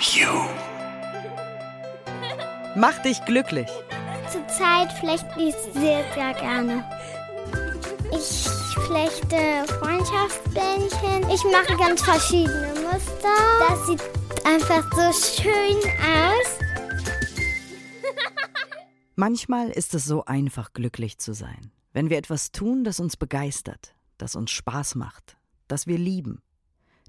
You. Mach dich glücklich. Zurzeit flechte ich sehr, sehr gerne. Ich flechte Freundschaftsbändchen. Ich mache ganz verschiedene Muster. Das sieht einfach so schön aus. Manchmal ist es so einfach, glücklich zu sein. Wenn wir etwas tun, das uns begeistert, das uns Spaß macht, das wir lieben.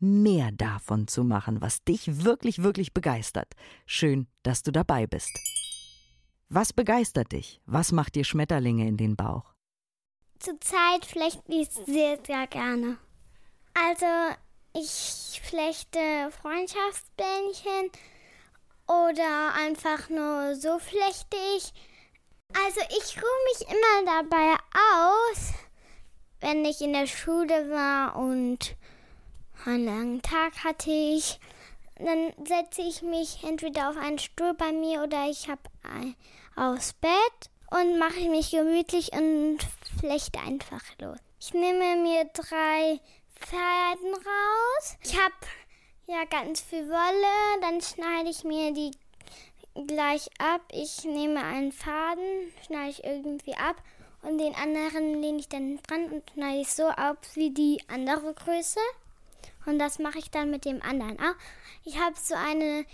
mehr davon zu machen, was dich wirklich, wirklich begeistert. Schön, dass du dabei bist. Was begeistert dich? Was macht dir Schmetterlinge in den Bauch? Zurzeit flechte ich sehr, sehr gerne. Also, ich flechte Freundschaftsbändchen oder einfach nur so flechte ich. Also, ich ruhe mich immer dabei aus, wenn ich in der Schule war und einen langen Tag hatte ich. Dann setze ich mich entweder auf einen Stuhl bei mir oder ich habe aufs Bett und mache mich gemütlich und flechte einfach los. Ich nehme mir drei Fäden raus. Ich habe ja ganz viel Wolle, dann schneide ich mir die gleich ab. Ich nehme einen Faden, schneide ich irgendwie ab und den anderen lehne ich dann dran und schneide ich so ab wie die andere Größe. Und das mache ich dann mit dem anderen auch. Ich habe so eine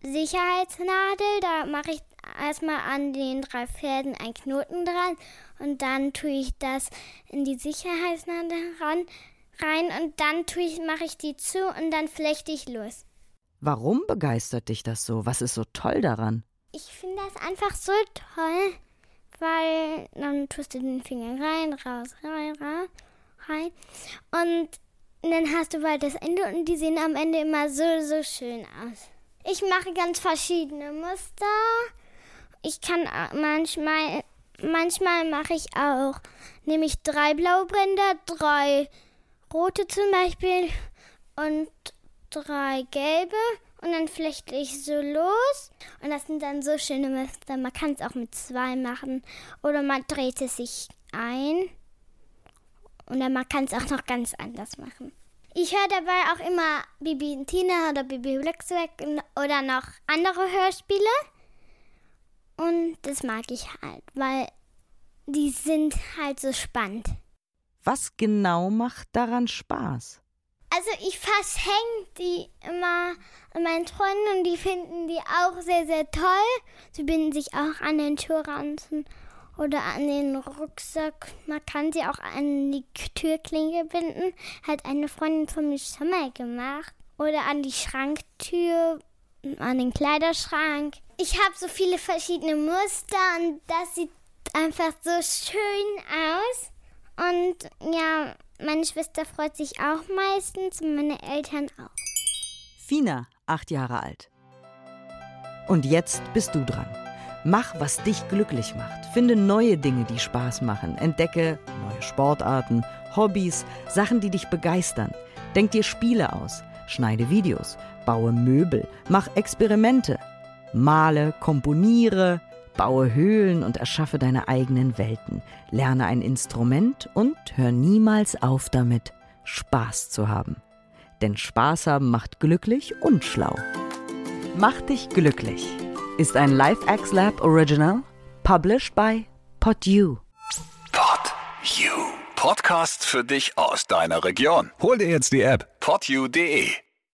Sicherheitsnadel, da mache ich erstmal an den drei Fäden einen Knoten dran und dann tue ich das in die Sicherheitsnadel ran, rein und dann tue ich, mache ich die zu und dann flechte ich los. Warum begeistert dich das so? Was ist so toll daran? Ich finde das einfach so toll, weil dann tust du den Finger rein, raus, rein, raus, rein und dann hast du bald das Ende und die sehen am Ende immer so, so schön aus. Ich mache ganz verschiedene Muster. Ich kann manchmal, manchmal mache ich auch, nehme ich drei blaue Bänder, drei rote zum Beispiel und drei gelbe und dann flechte ich so los und das sind dann so schöne Muster. Man kann es auch mit zwei machen oder man dreht es sich ein und dann man kann es auch noch ganz anders machen. Ich höre dabei auch immer Bibi und Tina oder Bibi Blocksberg oder noch andere Hörspiele. Und das mag ich halt, weil die sind halt so spannend. Was genau macht daran Spaß? Also ich verschenke die immer an meinen Freunden und die finden die auch sehr, sehr toll. Sie binden sich auch an den Türranzen oder an den Rucksack. Man kann sie auch an die Türklinge binden. Hat eine Freundin von mir schon mal gemacht. Oder an die Schranktür, an den Kleiderschrank. Ich habe so viele verschiedene Muster und das sieht einfach so schön aus. Und ja, meine Schwester freut sich auch meistens und meine Eltern auch. Fina, acht Jahre alt. Und jetzt bist du dran. Mach, was dich glücklich macht. Finde neue Dinge, die Spaß machen. Entdecke neue Sportarten, Hobbys, Sachen, die dich begeistern. Denk dir Spiele aus. Schneide Videos. Baue Möbel. Mach Experimente. Male, komponiere, baue Höhlen und erschaffe deine eigenen Welten. Lerne ein Instrument und hör niemals auf damit, Spaß zu haben. Denn Spaß haben macht glücklich und schlau. Mach dich glücklich ist ein LifeX Lab Original, published by PodU. Pod You. Podcast für dich aus deiner Region. Hol dir jetzt die App podyou.de.